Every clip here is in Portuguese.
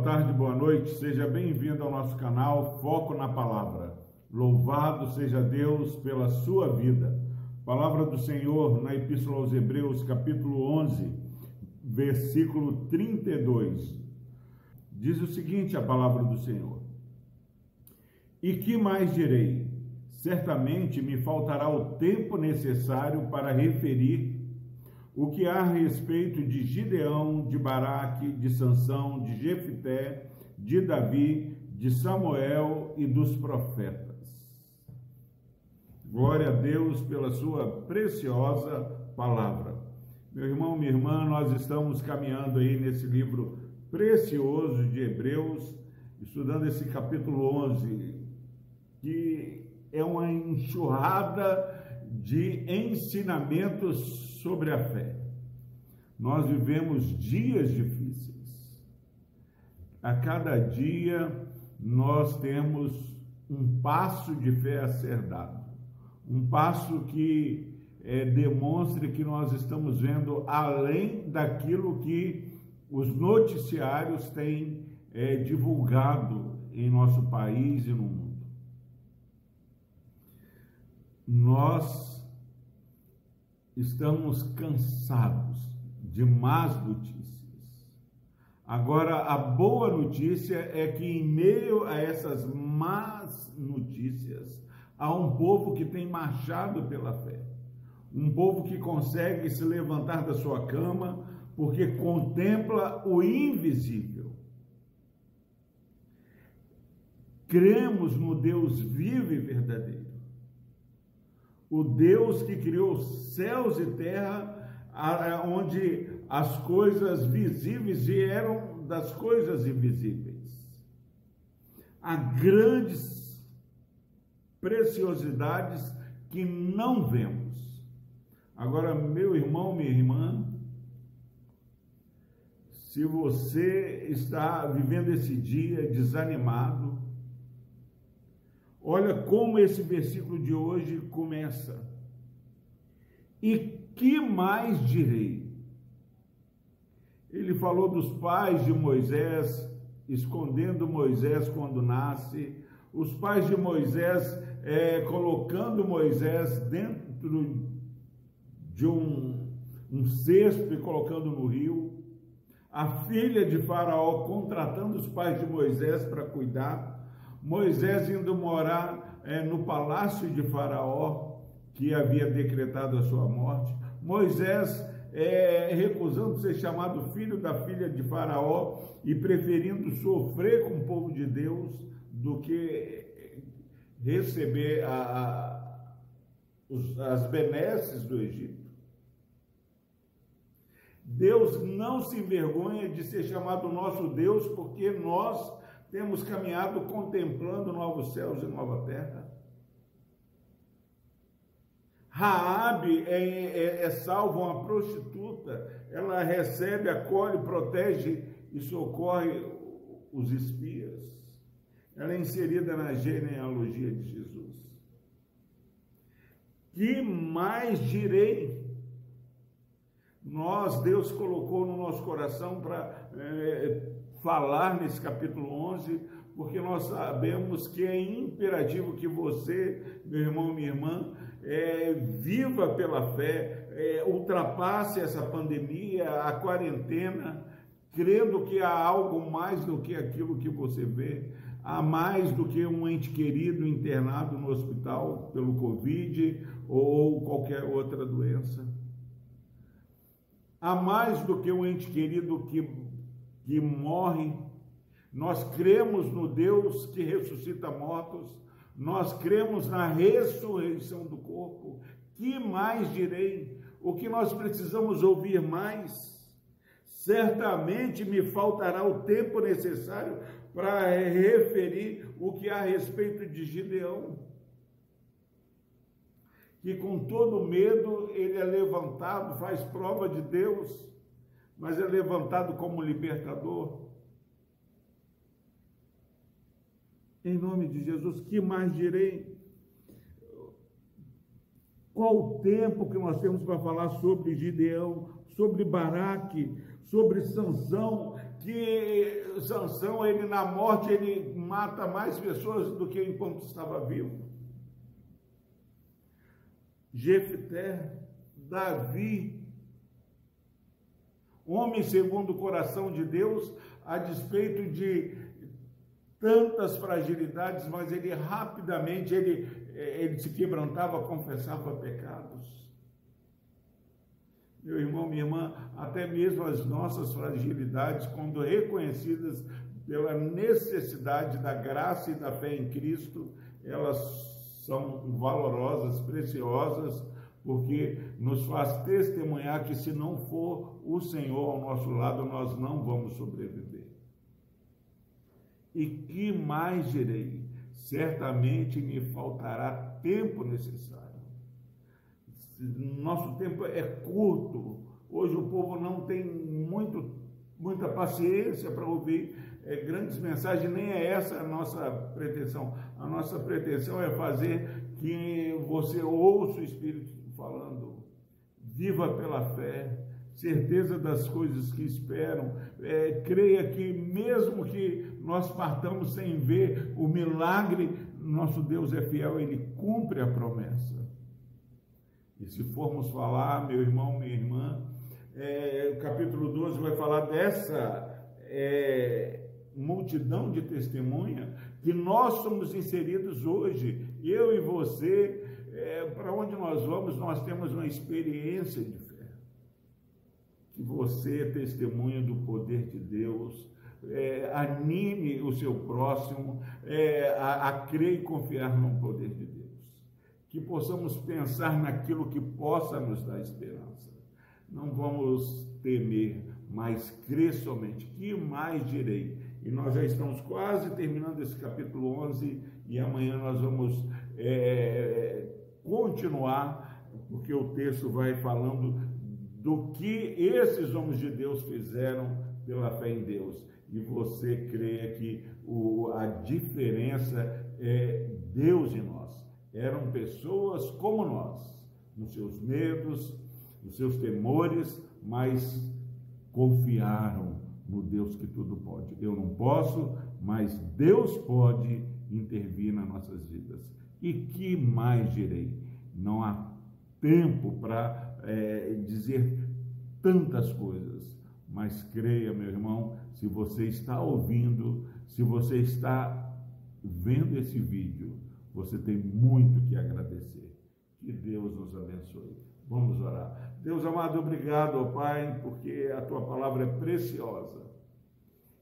boa tarde, boa noite. Seja bem-vindo ao nosso canal Foco na Palavra. Louvado seja Deus pela sua vida. Palavra do Senhor na Epístola aos Hebreus, capítulo 11, versículo 32. Diz o seguinte: a palavra do Senhor: E que mais direi? Certamente me faltará o tempo necessário para referir o que há a respeito de Gideão, de Baraque, de Sansão, de Jefité, de Davi, de Samuel e dos profetas. Glória a Deus pela sua preciosa palavra. Meu irmão, minha irmã, nós estamos caminhando aí nesse livro precioso de Hebreus, estudando esse capítulo 11, que é uma enxurrada de ensinamentos sobre a fé. Nós vivemos dias difíceis. A cada dia nós temos um passo de fé a ser dado, um passo que é, demonstre que nós estamos vendo além daquilo que os noticiários têm é, divulgado em nosso país e no mundo. Nós estamos cansados de más notícias. Agora, a boa notícia é que, em meio a essas más notícias, há um povo que tem marchado pela fé. Um povo que consegue se levantar da sua cama porque contempla o invisível. Cremos no Deus vivo e verdadeiro o Deus que criou céus e terra, onde as coisas visíveis vieram das coisas invisíveis. Há grandes preciosidades que não vemos. Agora, meu irmão, minha irmã, se você está vivendo esse dia desanimado, Olha como esse versículo de hoje começa. E que mais direi? Ele falou dos pais de Moisés, escondendo Moisés quando nasce, os pais de Moisés é, colocando Moisés dentro de um, um cesto e colocando no rio, a filha de Faraó contratando os pais de Moisés para cuidar, Moisés indo morar é, no palácio de Faraó, que havia decretado a sua morte. Moisés é, recusando ser chamado filho da filha de Faraó e preferindo sofrer com o povo de Deus do que receber a, a, as benesses do Egito. Deus não se envergonha de ser chamado nosso Deus, porque nós temos caminhado contemplando novos céus e nova terra. Raabe é, é, é salva uma prostituta, ela recebe, acolhe, protege e socorre os espias. Ela é inserida na genealogia de Jesus. Que mais direi? Nós, Deus colocou no nosso coração para é, falar nesse capítulo 11, porque nós sabemos que é imperativo que você, meu irmão, minha irmã, é, viva pela fé, é, ultrapasse essa pandemia, a quarentena, crendo que há algo mais do que aquilo que você vê, há mais do que um ente querido internado no hospital pelo Covid ou qualquer outra doença. Há mais do que um ente querido que que morre. Nós cremos no Deus que ressuscita mortos, nós cremos na ressurreição do corpo. Que mais direi? O que nós precisamos ouvir mais? Certamente me faltará o tempo necessário para referir o que há a respeito de Gideão. Que com todo medo ele é levantado, faz prova de Deus mas é levantado como libertador. Em nome de Jesus, que mais direi? Qual o tempo que nós temos para falar sobre Gideão, sobre Baraque, sobre Sansão? que Sansão, ele na morte, ele mata mais pessoas do que enquanto estava vivo. Jefté, Davi, homem segundo o coração de Deus, a despeito de tantas fragilidades, mas ele rapidamente ele, ele se quebrantava, confessava pecados. Meu irmão, minha irmã, até mesmo as nossas fragilidades, quando reconhecidas pela necessidade da graça e da fé em Cristo, elas são valorosas, preciosas, porque nos faz testemunhar que se não for o Senhor ao nosso lado, nós não vamos sobreviver. E que mais direi? Certamente me faltará tempo necessário nosso tempo é curto. Hoje o povo não tem muito, muita paciência para ouvir é, grandes mensagens, nem é essa a nossa pretensão. A nossa pretensão é fazer que você ouça o Espírito falando, viva pela fé, certeza das coisas que esperam, é, creia que mesmo que nós partamos sem ver o milagre, nosso Deus é fiel, ele cumpre a promessa. E se formos falar, meu irmão, minha irmã, é, o capítulo 12 vai falar dessa é, multidão de testemunha que nós somos inseridos hoje, eu e você, é, para onde nós vamos, nós temos uma experiência de você é testemunha do poder de Deus, é, anime o seu próximo é, a, a crer e confiar no poder de Deus que possamos pensar naquilo que possa nos dar esperança. Não vamos temer, mas crer somente. Que mais direi? E nós já estamos quase terminando esse capítulo 11 e amanhã nós vamos é, continuar, porque o texto vai falando do que esses homens de Deus fizeram pela fé em Deus. E você crê que o, a diferença é Deus em nós eram pessoas como nós, nos seus medos, nos seus temores, mas confiaram no Deus que tudo pode. Eu não posso, mas Deus pode intervir nas nossas vidas. E que mais direi? Não há tempo para é, dizer tantas coisas, mas creia, meu irmão, se você está ouvindo, se você está vendo esse vídeo, você tem muito que agradecer. Que Deus nos abençoe. Vamos orar. Deus amado, obrigado, ó Pai, porque a tua palavra é preciosa.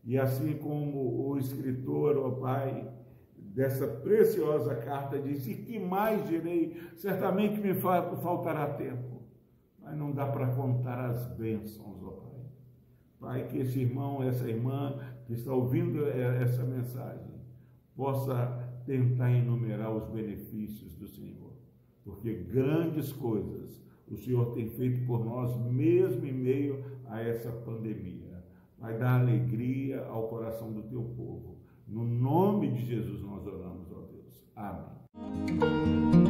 E assim como o escritor, ó Pai, dessa preciosa carta disse: Que mais direi? Certamente me faltará tempo. Mas não dá para contar as bênçãos, ó Pai. Pai, que esse irmão, essa irmã que está ouvindo essa mensagem, possa tentar enumerar os benefícios do Senhor, porque grandes coisas o Senhor tem feito por nós, mesmo em meio a essa pandemia. Vai dar alegria ao coração do teu povo. No nome de Jesus nós oramos, ó Deus. Amém.